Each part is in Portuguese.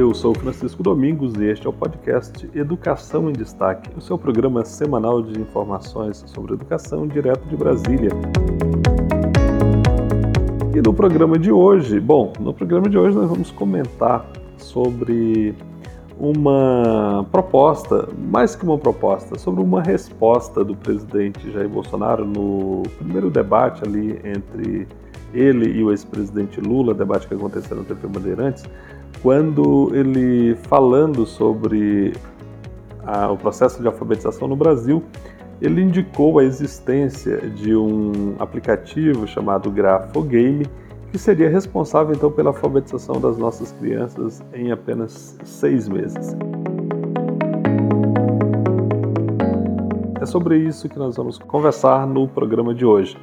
Eu sou Francisco Domingos e este é o podcast Educação em Destaque, o seu programa semanal de informações sobre educação direto de Brasília. E no programa de hoje, bom, no programa de hoje nós vamos comentar sobre uma proposta, mais que uma proposta, sobre uma resposta do presidente Jair Bolsonaro no primeiro debate ali entre ele e o ex-presidente Lula, debate que aconteceu no TV Bandeirantes, quando ele falando sobre a, o processo de alfabetização no Brasil, ele indicou a existência de um aplicativo chamado Grafogame, que seria responsável então pela alfabetização das nossas crianças em apenas seis meses. É sobre isso que nós vamos conversar no programa de hoje.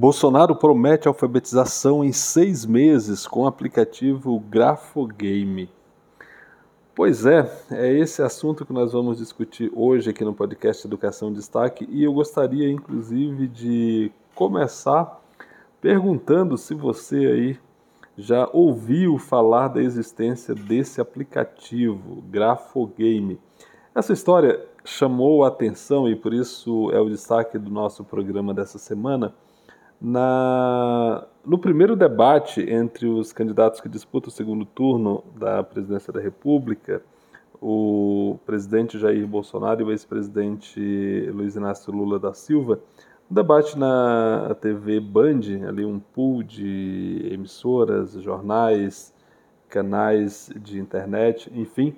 Bolsonaro promete alfabetização em seis meses com o aplicativo Grafogame. Pois é, é esse assunto que nós vamos discutir hoje aqui no podcast Educação Destaque e eu gostaria inclusive de começar perguntando se você aí já ouviu falar da existência desse aplicativo Grafogame. Essa história chamou a atenção e por isso é o destaque do nosso programa dessa semana na, no primeiro debate entre os candidatos que disputam o segundo turno da presidência da República, o presidente Jair Bolsonaro e o ex-presidente Luiz Inácio Lula da Silva, um debate na TV Band, ali um pool de emissoras, jornais, canais de internet, enfim,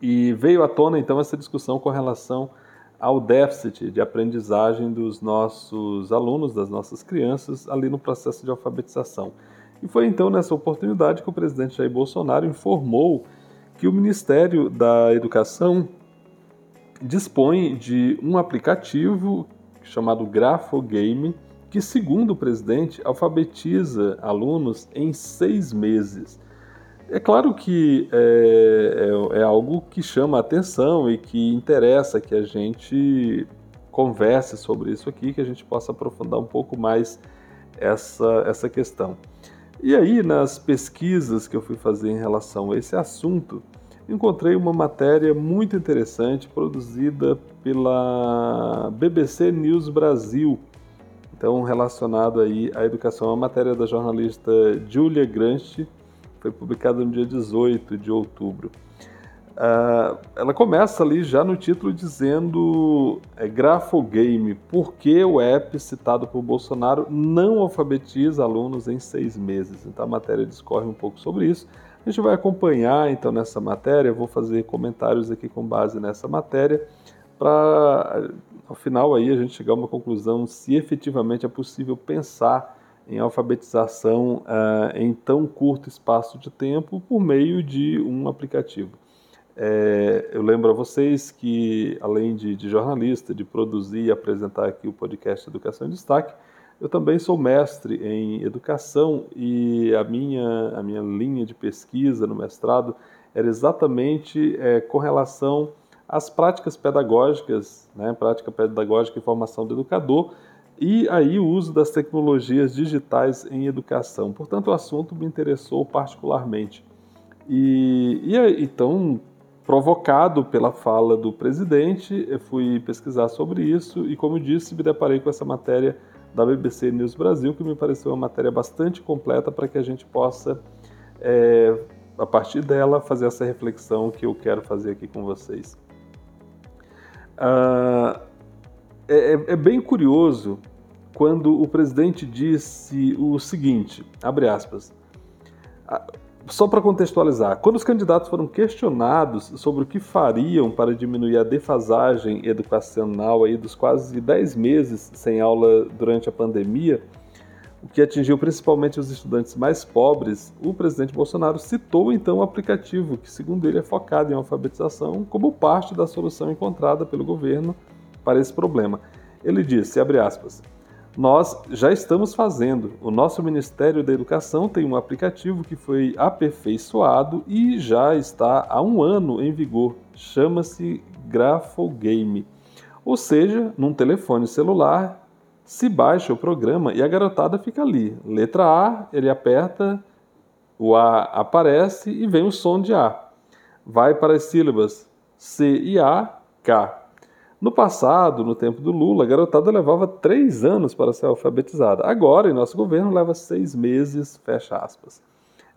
e veio à tona então essa discussão com relação ao déficit de aprendizagem dos nossos alunos, das nossas crianças, ali no processo de alfabetização. E foi então nessa oportunidade que o presidente Jair Bolsonaro informou que o Ministério da Educação dispõe de um aplicativo chamado Grafogame, que, segundo o presidente, alfabetiza alunos em seis meses. É claro que é, é, é, algo que chama a atenção e que interessa que a gente converse sobre isso aqui, que a gente possa aprofundar um pouco mais essa, essa questão. E aí, nas pesquisas que eu fui fazer em relação a esse assunto, encontrei uma matéria muito interessante produzida pela BBC News Brasil, então relacionado aí à educação, uma matéria da jornalista Julia Granchi, foi publicada no dia 18 de outubro. Uh, ela começa ali já no título dizendo é, Grafogame, por que o app citado por Bolsonaro não alfabetiza alunos em seis meses. Então a matéria discorre um pouco sobre isso. A gente vai acompanhar então nessa matéria, vou fazer comentários aqui com base nessa matéria, para ao final aí a gente chegar a uma conclusão se efetivamente é possível pensar em alfabetização uh, em tão curto espaço de tempo por meio de um aplicativo. É, eu lembro a vocês que, além de, de, jornalista, de produzir e apresentar aqui o podcast Educação em Destaque, eu também sou mestre em educação e a minha, a minha linha de pesquisa no mestrado era exatamente é, com relação às práticas pedagógicas, né, prática pedagógica e formação do educador, e aí o uso das tecnologias digitais em educação. Portanto, o assunto me interessou particularmente. E, e então, provocado pela fala do presidente, eu fui pesquisar sobre isso e, como disse, me deparei com essa matéria da BBC News Brasil, que me pareceu uma matéria bastante completa para que a gente possa, é, a partir dela, fazer essa reflexão que eu quero fazer aqui com vocês. Uh, é, é, é bem curioso quando o presidente disse o seguinte, abre aspas, só para contextualizar, quando os candidatos foram questionados sobre o que fariam para diminuir a defasagem educacional aí dos quase 10 meses sem aula durante a pandemia, o que atingiu principalmente os estudantes mais pobres, o presidente Bolsonaro citou então o aplicativo, que segundo ele é focado em alfabetização, como parte da solução encontrada pelo governo para esse problema. Ele disse, abre aspas, nós já estamos fazendo. O nosso Ministério da Educação tem um aplicativo que foi aperfeiçoado e já está há um ano em vigor. Chama-se Grafogame. Ou seja, num telefone celular, se baixa o programa e a garotada fica ali. Letra A, ele aperta, o A aparece e vem o som de A. Vai para as sílabas C e A, K. No passado, no tempo do Lula, a garotada levava três anos para ser alfabetizada. Agora, em nosso governo, leva seis meses, fecha aspas.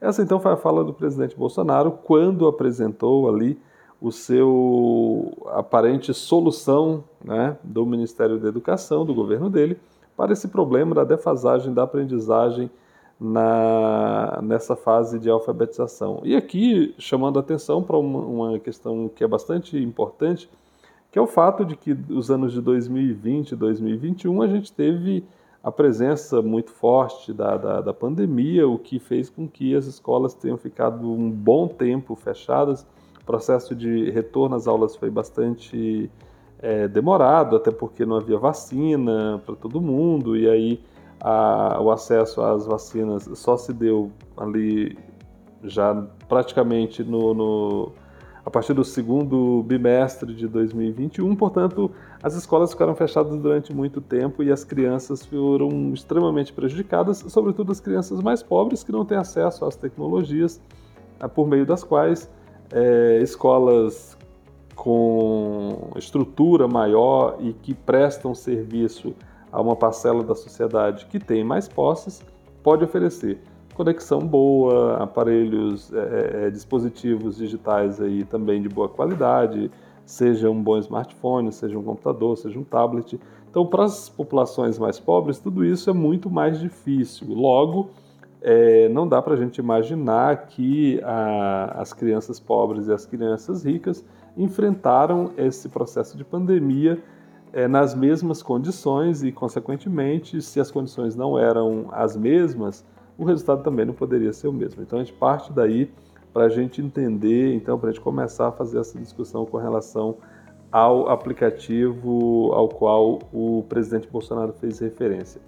Essa então foi a fala do presidente Bolsonaro quando apresentou ali o seu aparente solução né, do Ministério da Educação, do governo dele, para esse problema da defasagem da aprendizagem na, nessa fase de alfabetização. E aqui, chamando a atenção para uma, uma questão que é bastante importante, que é o fato de que os anos de 2020 e 2021 a gente teve a presença muito forte da, da, da, pandemia, o que fez com que as escolas tenham ficado um bom tempo fechadas. Processo de retorno às aulas foi bastante é, demorado, até porque não havia vacina para todo mundo, e aí a, o acesso às vacinas só se deu ali já praticamente no, no, a partir do segundo bimestre de 2021, portanto, as escolas ficaram fechadas durante muito tempo e as crianças foram extremamente prejudicadas, sobretudo as crianças mais pobres que não têm acesso às tecnologias por meio das quais é, escolas com estrutura maior e que prestam serviço a uma parcela da sociedade que tem mais posses, pode oferecer conexão boa, aparelhos, é, é, dispositivos digitais aí também de boa qualidade, seja um bom smartphone, seja um computador, seja um tablet. Então, para as populações mais pobres, tudo isso é muito mais difícil. Logo, é, não dá para a gente imaginar que a, as crianças pobres e as crianças ricas enfrentaram esse processo de pandemia é, nas mesmas condições e, consequentemente, se as condições não eram as mesmas, o resultado também não poderia ser o mesmo. Então a gente parte daí para a gente entender, então para a gente começar a fazer essa discussão com relação ao aplicativo ao qual o presidente Bolsonaro fez referência.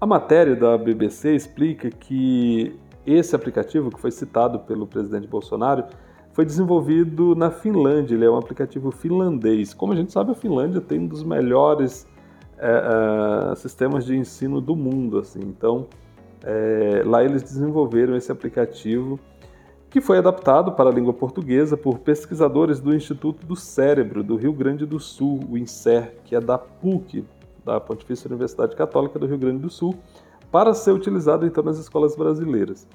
A matéria da BBC explica que esse aplicativo, que foi citado pelo presidente Bolsonaro, foi desenvolvido na Finlândia. Ele é um aplicativo finlandês. Como a gente sabe, a Finlândia tem um dos melhores é, é, sistemas de ensino do mundo. Assim. Então, é, lá eles desenvolveram esse aplicativo que foi adaptado para a língua portuguesa por pesquisadores do Instituto do Cérebro do Rio Grande do Sul, o INSER, que é da PUC, da Pontifícia Universidade Católica do Rio Grande do Sul, para ser utilizado então nas escolas brasileiras.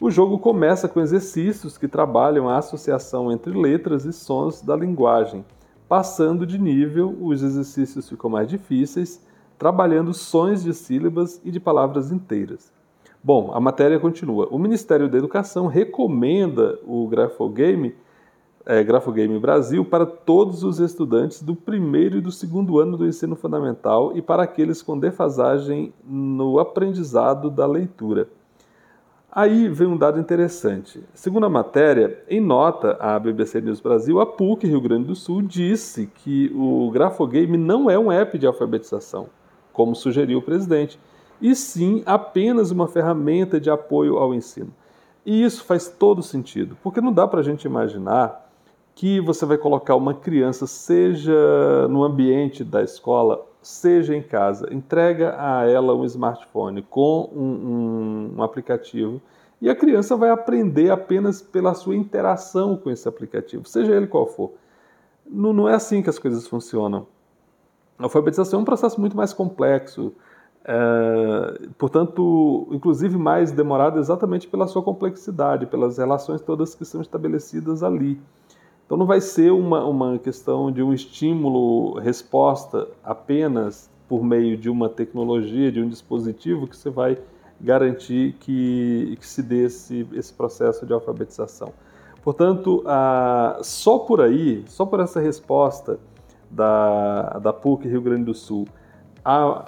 O jogo começa com exercícios que trabalham a associação entre letras e sons da linguagem. Passando de nível, os exercícios ficam mais difíceis, trabalhando sons de sílabas e de palavras inteiras. Bom, a matéria continua. O Ministério da Educação recomenda o Grafogame é, Grafogame Brasil para todos os estudantes do primeiro e do segundo ano do ensino fundamental e para aqueles com defasagem no aprendizado da leitura. Aí vem um dado interessante. Segundo a matéria, em nota à BBC News Brasil, a PUC Rio Grande do Sul disse que o Grafogame não é um app de alfabetização, como sugeriu o presidente, e sim apenas uma ferramenta de apoio ao ensino. E isso faz todo sentido, porque não dá para a gente imaginar que você vai colocar uma criança, seja no ambiente da escola, seja em casa, entrega a ela um smartphone com um, um, um aplicativo e a criança vai aprender apenas pela sua interação com esse aplicativo, seja ele qual for. Não, não é assim que as coisas funcionam. A alfabetização é um processo muito mais complexo, é, portanto, inclusive mais demorado exatamente pela sua complexidade, pelas relações todas que são estabelecidas ali. Então não vai ser uma, uma questão de um estímulo-resposta apenas por meio de uma tecnologia, de um dispositivo que você vai garantir que, que se dê esse, esse processo de alfabetização. Portanto, a, só por aí, só por essa resposta da, da PUC Rio Grande do Sul à,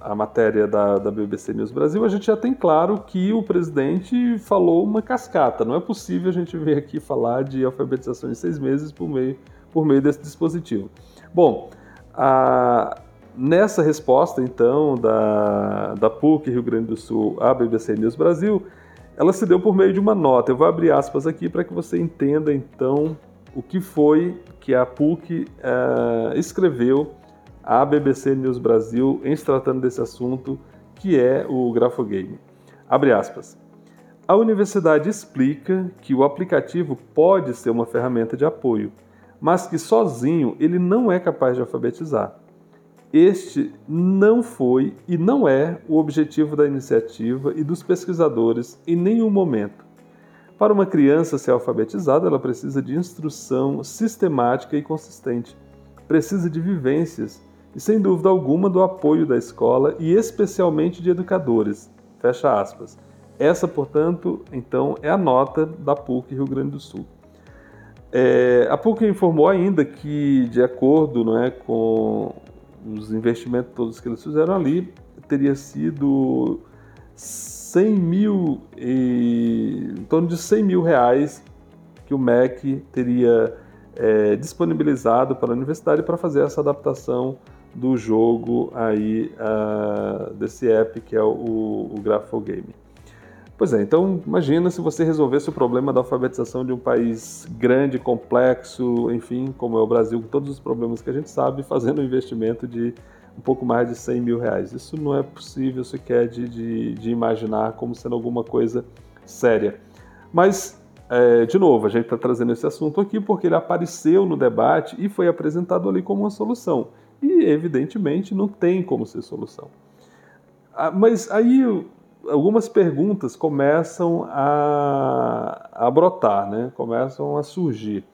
à matéria da, da BBC News Brasil, a gente já tem claro que o presidente falou uma cascata. Não é possível a gente vir aqui falar de alfabetização em seis meses por meio, por meio desse dispositivo. Bom, a, nessa resposta, então, da, da PUC Rio Grande do Sul à BBC News Brasil, ela se deu por meio de uma nota. Eu vou abrir aspas aqui para que você entenda, então, o que foi que a PUC uh, escreveu à BBC News Brasil em se tratando desse assunto, que é o grafogame. Abre aspas. A universidade explica que o aplicativo pode ser uma ferramenta de apoio, mas que sozinho ele não é capaz de alfabetizar. Este não foi e não é o objetivo da iniciativa e dos pesquisadores em nenhum momento. Para uma criança ser alfabetizada, ela precisa de instrução sistemática e consistente, precisa de vivências e, sem dúvida alguma, do apoio da escola e especialmente de educadores. Fecha aspas. Essa, portanto, então, é a nota da PUC Rio Grande do Sul. É, a PUC informou ainda que, de acordo não é, com os investimentos todos que eles fizeram ali, teria sido 100 mil, e, em torno de 100 mil reais que o MEC teria é, disponibilizado para a universidade para fazer essa adaptação do jogo aí uh, desse app que é o, o Grafogame. Pois é, então imagina se você resolvesse o problema da alfabetização de um país grande, complexo, enfim, como é o Brasil, com todos os problemas que a gente sabe, fazendo um investimento de um pouco mais de 100 mil reais. Isso não é possível sequer de, de, de imaginar como sendo alguma coisa séria. Mas, é, de novo, a gente está trazendo esse assunto aqui porque ele apareceu no debate e foi apresentado ali como uma solução. E, evidentemente, não tem como ser solução. Ah, mas aí algumas perguntas começam a, a brotar, né? começam a surgir.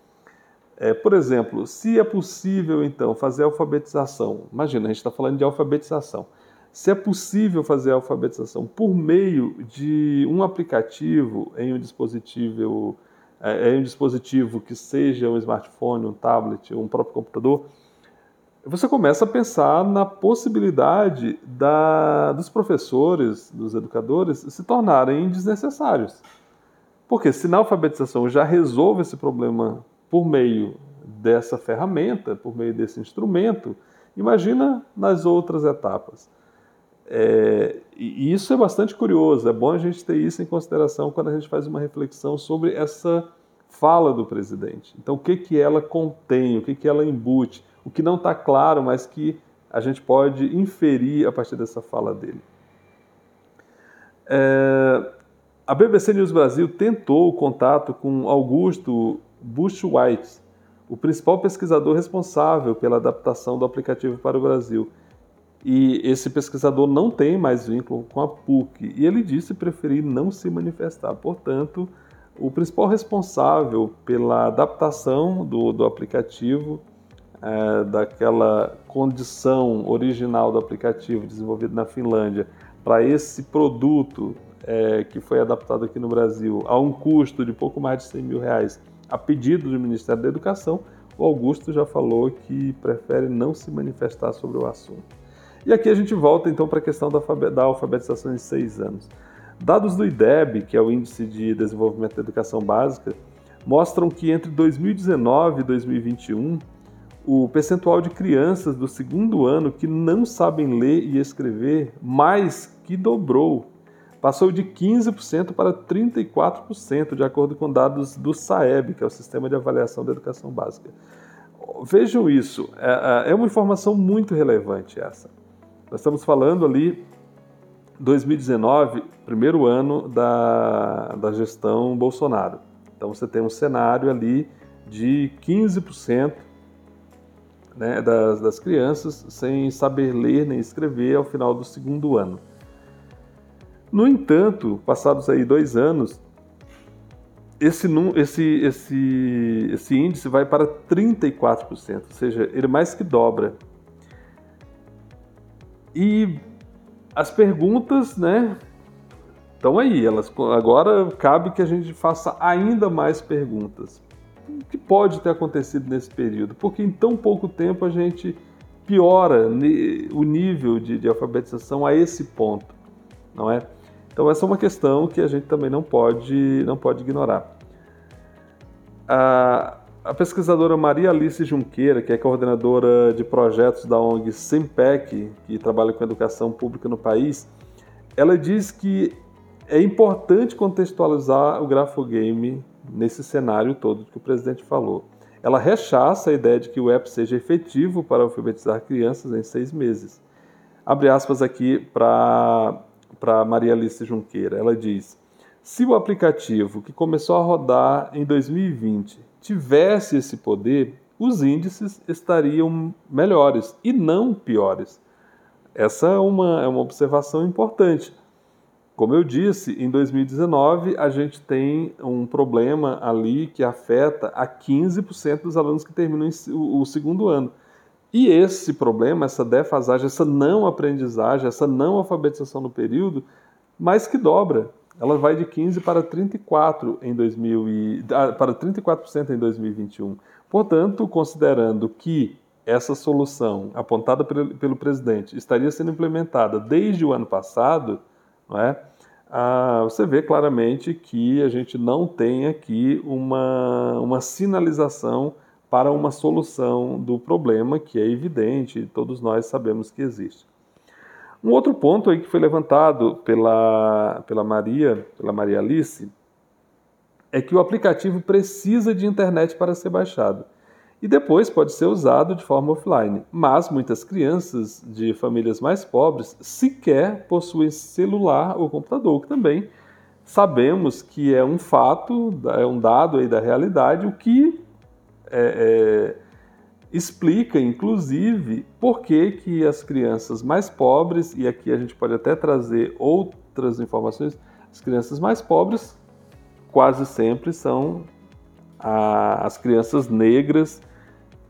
É, por exemplo, se é possível então fazer alfabetização, imagina, a gente está falando de alfabetização. Se é possível fazer alfabetização por meio de um aplicativo em um dispositivo, é, em um dispositivo que seja um smartphone, um tablet, um próprio computador, você começa a pensar na possibilidade da, dos professores, dos educadores, se tornarem desnecessários. Porque se na alfabetização já resolve esse problema por meio dessa ferramenta, por meio desse instrumento, imagina nas outras etapas. É, e isso é bastante curioso, é bom a gente ter isso em consideração quando a gente faz uma reflexão sobre essa fala do presidente. Então, o que, que ela contém, o que, que ela embute, o que não está claro, mas que a gente pode inferir a partir dessa fala dele. É, a BBC News Brasil tentou o contato com Augusto Bushwhite, o principal pesquisador responsável pela adaptação do aplicativo para o Brasil. E esse pesquisador não tem mais vínculo com a PUC e ele disse preferir não se manifestar. Portanto, o principal responsável pela adaptação do, do aplicativo é, daquela condição original do aplicativo desenvolvido na Finlândia para esse produto é, que foi adaptado aqui no Brasil a um custo de pouco mais de 100 mil reais, a pedido do Ministério da Educação, o Augusto já falou que prefere não se manifestar sobre o assunto. E aqui a gente volta então para a questão da alfabetização em seis anos. Dados do IDEB, que é o Índice de Desenvolvimento da Educação Básica, mostram que entre 2019 e 2021 o percentual de crianças do segundo ano que não sabem ler e escrever mais que dobrou. Passou de 15% para 34%, de acordo com dados do SAEB, que é o Sistema de Avaliação da Educação Básica. Vejam isso, é, é, é uma informação muito relevante essa. Nós estamos falando ali 2019, primeiro ano da, da gestão Bolsonaro. Então você tem um cenário ali de 15% né, das, das crianças sem saber ler nem escrever ao final do segundo ano. No entanto, passados aí dois anos, esse, esse, esse, esse índice vai para 34%, ou seja, ele mais que dobra. E as perguntas, né, Então aí, elas agora cabe que a gente faça ainda mais perguntas. Que pode ter acontecido nesse período? Porque em tão pouco tempo a gente piora o nível de, de alfabetização a esse ponto, não é? Então essa é uma questão que a gente também não pode, não pode ignorar. A, a pesquisadora Maria Alice Junqueira, que é coordenadora de projetos da ONG Simpec, que trabalha com educação pública no país, ela diz que é importante contextualizar o grafogame nesse cenário todo que o presidente falou. Ela rechaça a ideia de que o app seja efetivo para alfabetizar crianças em seis meses. Abre aspas aqui para Maria Alice Junqueira. Ela diz: se o aplicativo que começou a rodar em 2020 tivesse esse poder, os índices estariam melhores e não piores. Essa é uma, é uma observação importante. Como eu disse, em 2019 a gente tem um problema ali que afeta a 15% dos alunos que terminam o segundo ano. E esse problema, essa defasagem, essa não aprendizagem, essa não alfabetização no período, mais que dobra. Ela vai de 15 para 34 em 2000 e, ah, para 34% em 2021. Portanto, considerando que essa solução apontada pelo, pelo presidente estaria sendo implementada desde o ano passado, não é? Ah, você vê claramente que a gente não tem aqui uma, uma sinalização para uma solução do problema que é evidente, todos nós sabemos que existe. Um outro ponto aí que foi levantado pela, pela Maria, pela Maria Alice, é que o aplicativo precisa de internet para ser baixado e depois pode ser usado de forma offline. Mas muitas crianças de famílias mais pobres sequer possuem celular ou computador, que também sabemos que é um fato, é um dado aí da realidade, o que é, é, explica, inclusive, por que, que as crianças mais pobres, e aqui a gente pode até trazer outras informações, as crianças mais pobres quase sempre são a, as crianças negras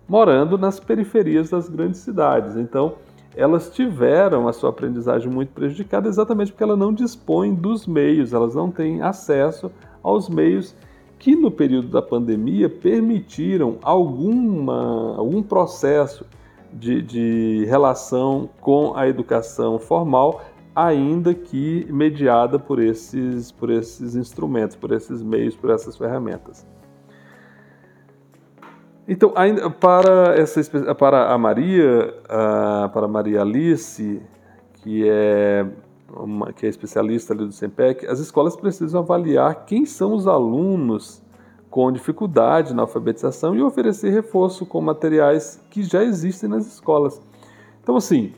morando nas periferias das grandes cidades. Então, elas tiveram a sua aprendizagem muito prejudicada exatamente porque ela não dispõe dos meios, elas não têm acesso aos meios que no período da pandemia permitiram alguma, algum processo de, de relação com a educação formal, ainda que mediada por esses, por esses instrumentos, por esses meios, por essas ferramentas. Então, ainda para essa para a Maria, para Maria Alice, que é uma, que é especialista ali do SEMPEC, as escolas precisam avaliar quem são os alunos com dificuldade na alfabetização e oferecer reforço com materiais que já existem nas escolas. Então, assim,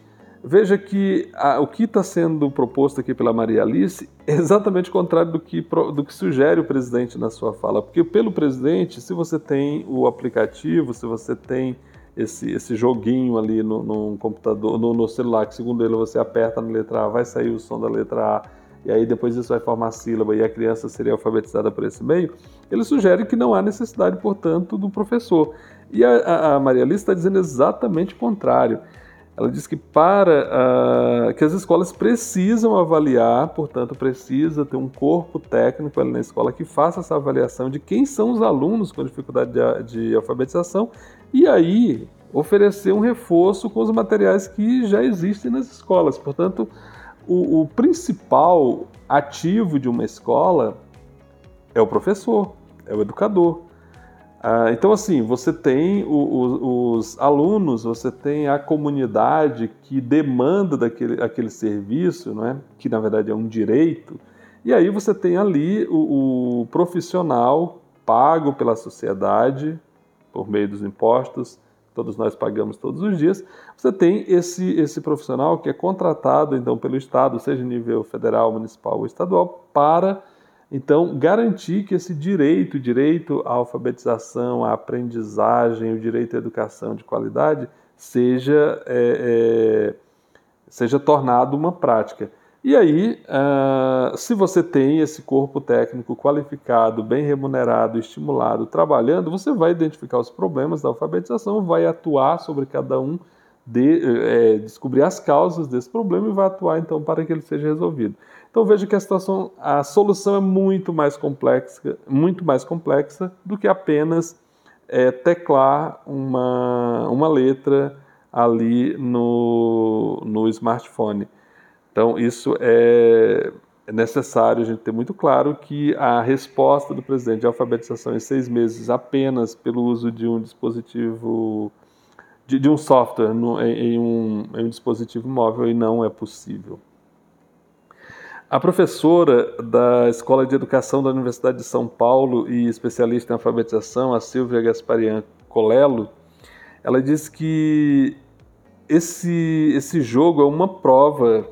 Veja que a, o que está sendo proposto aqui pela Maria Alice é exatamente o contrário do que, do que sugere o presidente na sua fala. Porque pelo presidente, se você tem o aplicativo, se você tem esse, esse joguinho ali no, no computador, no, no, celular, que segundo ele você aperta na letra A, vai sair o som da letra A, e aí depois isso vai formar sílaba e a criança seria alfabetizada por esse meio, ele sugere que não há necessidade, portanto, do professor. E a, a Maria Alice está dizendo exatamente o contrário. Ela diz que para uh, que as escolas precisam avaliar, portanto, precisa ter um corpo técnico ali na escola que faça essa avaliação de quem são os alunos com dificuldade de, de alfabetização e aí oferecer um reforço com os materiais que já existem nas escolas. Portanto, o, o principal ativo de uma escola é o professor, é o educador. Ah, então, assim, você tem o, o, os alunos, você tem a comunidade que demanda daquele aquele serviço, é? que na verdade é um direito, e aí você tem ali o, o profissional pago pela sociedade, por meio dos impostos, todos nós pagamos todos os dias, você tem esse, esse profissional que é contratado então pelo Estado, seja nível federal, municipal ou estadual, para então, garantir que esse direito, direito à alfabetização, à aprendizagem, o direito à educação de qualidade, seja, é, é, seja tornado uma prática. E aí, uh, se você tem esse corpo técnico qualificado, bem remunerado, estimulado, trabalhando, você vai identificar os problemas da alfabetização, vai atuar sobre cada um de, é, descobrir as causas desse problema e vai atuar então para que ele seja resolvido. Então veja que a situação, a solução é muito mais complexa, muito mais complexa do que apenas é, teclar uma, uma letra ali no, no smartphone. Então isso é, é necessário a gente ter muito claro que a resposta do presidente de alfabetização em seis meses apenas pelo uso de um dispositivo de, de um software no, em, em, um, em um dispositivo móvel e não é possível. A professora da Escola de Educação da Universidade de São Paulo e especialista em alfabetização, a Silvia Gasparian Colello, ela diz que esse, esse jogo é uma prova,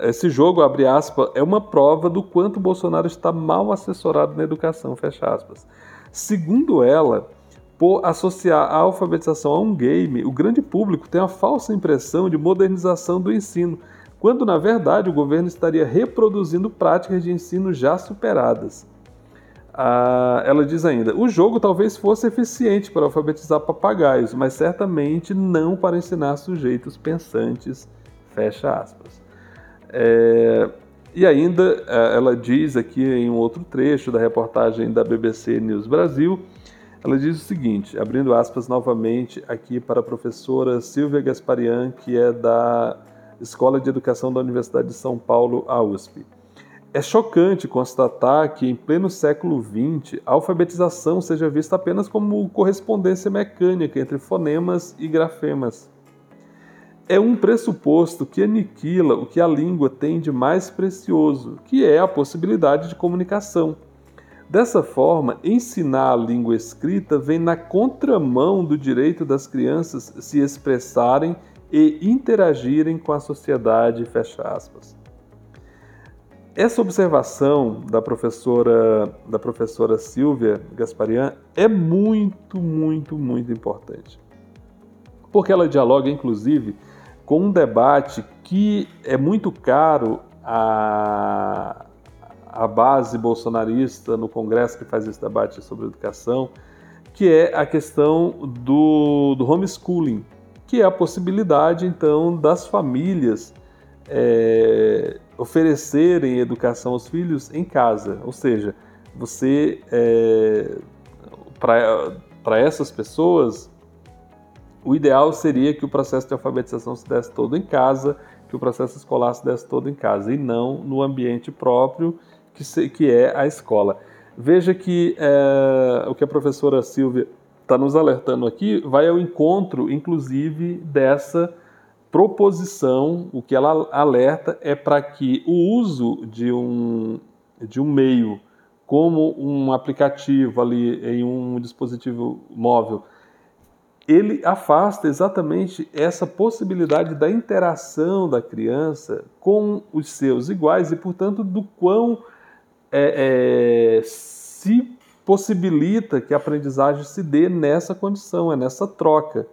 esse jogo, abre aspas, é uma prova do quanto Bolsonaro está mal assessorado na educação, fecha aspas. Segundo ela, por associar a alfabetização a um game, o grande público tem a falsa impressão de modernização do ensino, quando na verdade o governo estaria reproduzindo práticas de ensino já superadas. Ah, ela diz ainda: o jogo talvez fosse eficiente para alfabetizar papagaios, mas certamente não para ensinar sujeitos pensantes. Fecha aspas. É, e ainda é, ela diz aqui em um outro trecho da reportagem da BBC News Brasil ela diz o seguinte, abrindo aspas novamente aqui para a professora Silvia Gasparian, que é da Escola de Educação da Universidade de São Paulo, a USP. É chocante constatar que, em pleno século XX, a alfabetização seja vista apenas como correspondência mecânica entre fonemas e grafemas. É um pressuposto que aniquila o que a língua tem de mais precioso, que é a possibilidade de comunicação Dessa forma, ensinar a língua escrita vem na contramão do direito das crianças se expressarem e interagirem com a sociedade, fecha aspas. Essa observação da professora, da professora Silvia Gasparian é muito, muito, muito importante. Porque ela dialoga, inclusive, com um debate que é muito caro a, a base bolsonarista no Congresso que faz esse debate sobre educação, que é a questão do, do homeschooling, que é a possibilidade, então, das famílias é, oferecerem educação aos filhos em casa. Ou seja, você, é, para essas pessoas, o ideal seria que o processo de alfabetização se desse todo em casa, que o processo escolar se desse todo em casa, e não no ambiente próprio que, se, que é a escola. Veja que é, o que a professora Silvia está nos alertando aqui vai ao encontro, inclusive, dessa proposição. O que ela alerta é para que o uso de um, de um meio como um aplicativo ali em um dispositivo móvel ele afasta exatamente essa possibilidade da interação da criança com os seus iguais e, portanto, do quão é, é, se possibilita que a aprendizagem se dê nessa condição, é nessa troca,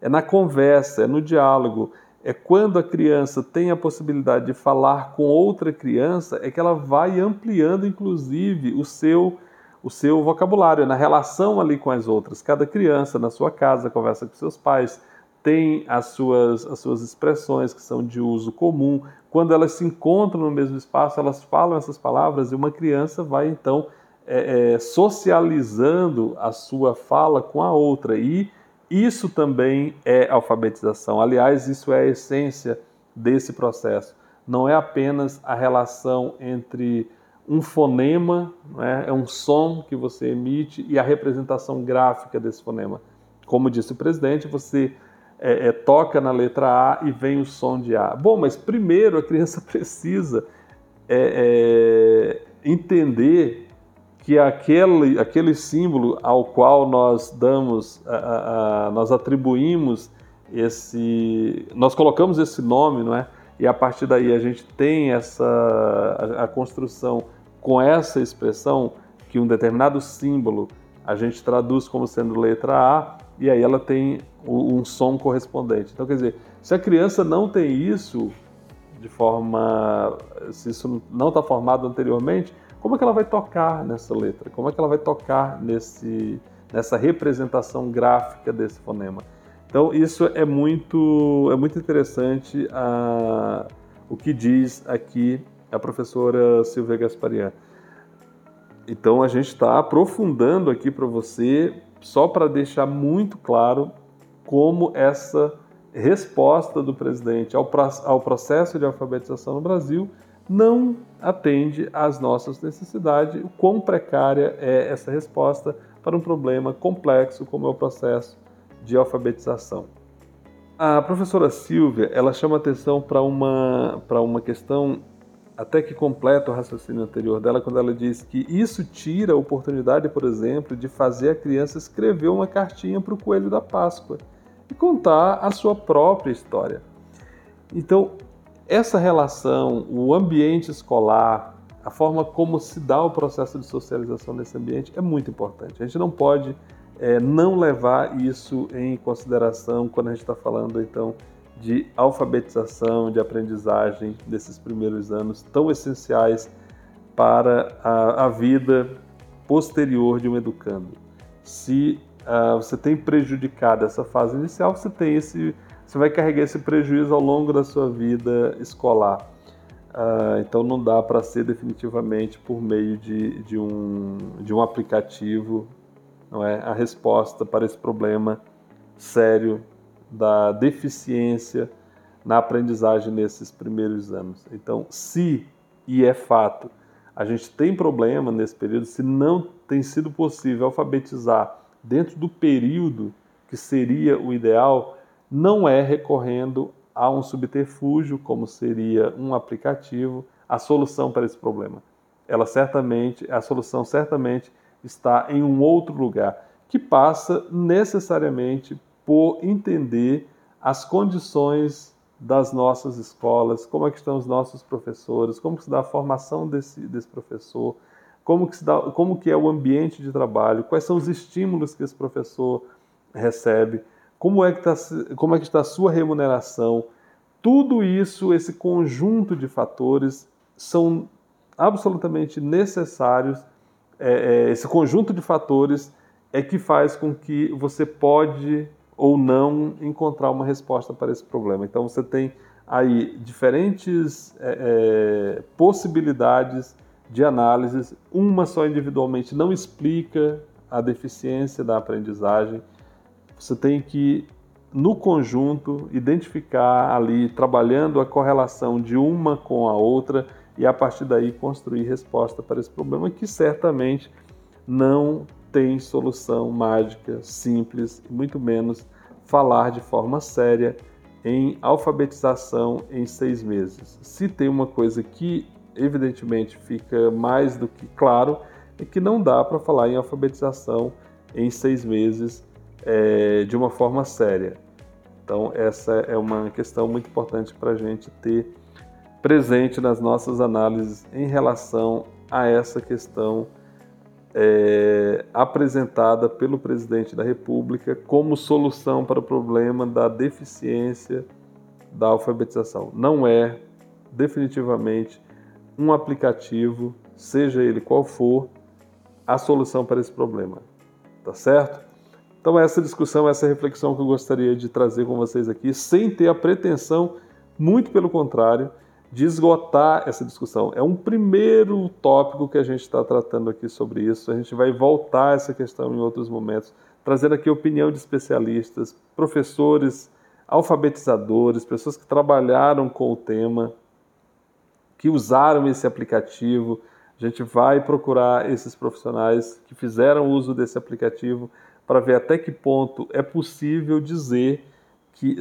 é na conversa, é no diálogo. É quando a criança tem a possibilidade de falar com outra criança, é que ela vai ampliando, inclusive, o seu, o seu vocabulário, na relação ali com as outras. Cada criança na sua casa conversa com seus pais, tem as suas, as suas expressões que são de uso comum. Quando elas se encontram no mesmo espaço, elas falam essas palavras e uma criança vai então é, é, socializando a sua fala com a outra. E isso também é alfabetização. Aliás, isso é a essência desse processo. Não é apenas a relação entre um fonema, né, é um som que você emite, e a representação gráfica desse fonema. Como disse o presidente, você é, é, toca na letra A e vem o som de A. Bom, mas primeiro a criança precisa é, é, entender que aquele, aquele símbolo ao qual nós damos, a, a, nós atribuímos esse, nós colocamos esse nome, não é? E a partir daí a gente tem essa a, a construção com essa expressão que um determinado símbolo a gente traduz como sendo letra A e aí ela tem um som correspondente. Então, quer dizer, se a criança não tem isso de forma. se isso não está formado anteriormente, como é que ela vai tocar nessa letra? Como é que ela vai tocar nesse, nessa representação gráfica desse fonema? Então isso é muito, é muito interessante a, o que diz aqui a professora Silvia Gasparian. Então a gente está aprofundando aqui para você, só para deixar muito claro como essa resposta do presidente ao, ao processo de alfabetização no Brasil não atende às nossas necessidades, o quão precária é essa resposta para um problema complexo como é o processo de alfabetização. A professora Silvia, ela chama atenção para uma, para uma questão até que completa o raciocínio anterior dela quando ela diz que isso tira a oportunidade, por exemplo, de fazer a criança escrever uma cartinha para o coelho da Páscoa e contar a sua própria história. Então, essa relação, o ambiente escolar, a forma como se dá o processo de socialização nesse ambiente é muito importante. A gente não pode é, não levar isso em consideração quando a gente está falando então de alfabetização, de aprendizagem desses primeiros anos tão essenciais para a, a vida posterior de um educando. Se uh, você tem prejudicado essa fase inicial, você tem esse, você vai carregar esse prejuízo ao longo da sua vida escolar. Uh, então não dá para ser definitivamente por meio de, de, um, de um aplicativo não é a resposta para esse problema sério da deficiência na aprendizagem nesses primeiros anos. Então, se e é fato, a gente tem problema nesse período, se não tem sido possível alfabetizar dentro do período que seria o ideal, não é recorrendo a um subterfúgio, como seria um aplicativo, a solução para esse problema. Ela certamente, a solução certamente está em um outro lugar, que passa necessariamente por entender as condições das nossas escolas, como é que estão os nossos professores, como que se dá a formação desse, desse professor, como que, se dá, como que é o ambiente de trabalho, quais são os estímulos que esse professor recebe, como é que, tá, como é que está a sua remuneração. Tudo isso, esse conjunto de fatores, são absolutamente necessários é, é, esse conjunto de fatores é que faz com que você pode ou não encontrar uma resposta para esse problema. Então você tem aí diferentes é, é, possibilidades de análise. Uma só individualmente não explica a deficiência da aprendizagem. Você tem que no conjunto identificar ali trabalhando a correlação de uma com a outra e a partir daí construir resposta para esse problema que certamente não tem solução mágica, simples, e muito menos falar de forma séria em alfabetização em seis meses. Se tem uma coisa que evidentemente fica mais do que claro, é que não dá para falar em alfabetização em seis meses é, de uma forma séria. Então, essa é uma questão muito importante para a gente ter presente nas nossas análises em relação a essa questão é, apresentada pelo presidente da República como solução para o problema da deficiência da alfabetização. Não é definitivamente um aplicativo, seja ele qual for, a solução para esse problema. Tá certo? Então, essa discussão, essa reflexão que eu gostaria de trazer com vocês aqui, sem ter a pretensão, muito pelo contrário, de esgotar essa discussão. É um primeiro tópico que a gente está tratando aqui sobre isso. A gente vai voltar a essa questão em outros momentos, trazendo aqui opinião de especialistas, professores, alfabetizadores, pessoas que trabalharam com o tema, que usaram esse aplicativo. A gente vai procurar esses profissionais que fizeram uso desse aplicativo para ver até que ponto é possível dizer que,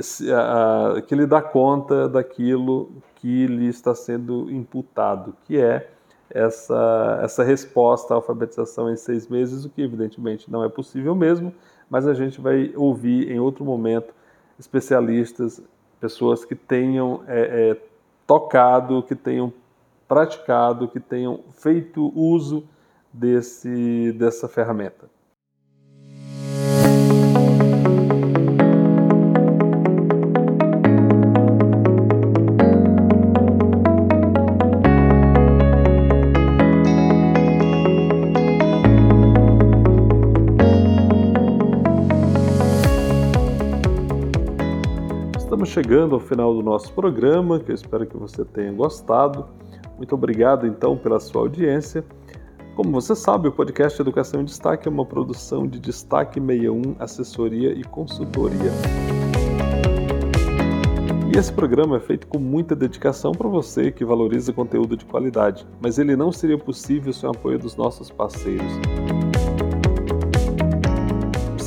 que ele dá conta daquilo que lhe está sendo imputado, que é essa, essa resposta à alfabetização em seis meses, o que evidentemente não é possível mesmo, mas a gente vai ouvir em outro momento especialistas, pessoas que tenham é, é, tocado, que tenham praticado, que tenham feito uso desse, dessa ferramenta. Chegando ao final do nosso programa, que eu espero que você tenha gostado. Muito obrigado então pela sua audiência. Como você sabe, o podcast Educação em Destaque é uma produção de Destaque 61, assessoria e consultoria. E esse programa é feito com muita dedicação para você que valoriza conteúdo de qualidade, mas ele não seria possível sem o apoio dos nossos parceiros.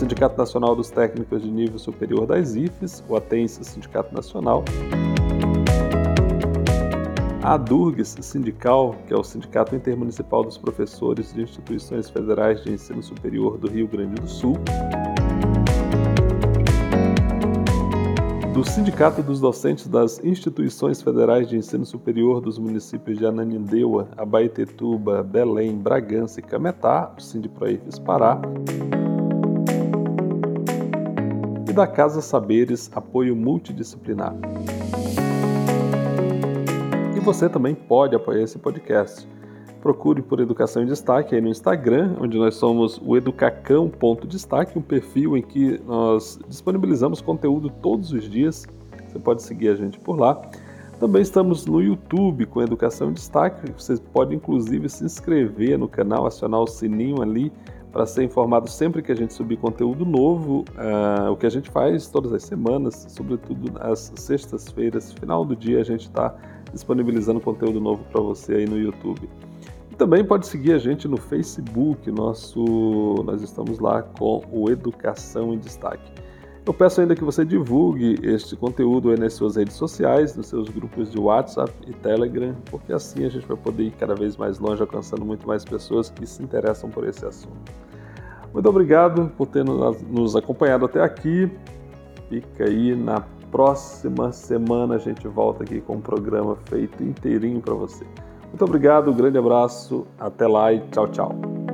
Sindicato Nacional dos Técnicos de Nível Superior das IFES, o ATENSE Sindicato Nacional, a DURGS Sindical, que é o Sindicato Intermunicipal dos Professores de Instituições Federais de Ensino Superior do Rio Grande do Sul, do Sindicato dos Docentes das Instituições Federais de Ensino Superior dos municípios de Ananindeua, Abaetetuba, Belém, Bragança e Cametá, o Sindiproifes Pará, da Casa Saberes Apoio Multidisciplinar você também pode apoiar esse podcast. Procure por Educação em Destaque aí no Instagram, onde nós somos o educacão.destaque, um perfil em que nós disponibilizamos conteúdo todos os dias. Você pode seguir a gente por lá. Também estamos no YouTube com Educação em Destaque. Você pode inclusive se inscrever no canal, acionar o sininho ali para ser informado sempre que a gente subir conteúdo novo, uh, o que a gente faz todas as semanas, sobretudo às sextas-feiras, final do dia, a gente está disponibilizando conteúdo novo para você aí no YouTube. E também pode seguir a gente no Facebook, nosso, nós estamos lá com o Educação em Destaque. Eu peço ainda que você divulgue este conteúdo nas suas redes sociais, nos seus grupos de WhatsApp e Telegram, porque assim a gente vai poder ir cada vez mais longe, alcançando muito mais pessoas que se interessam por esse assunto. Muito obrigado por ter nos acompanhado até aqui. Fica aí na próxima semana a gente volta aqui com um programa feito inteirinho para você. Muito obrigado, um grande abraço, até lá e tchau, tchau.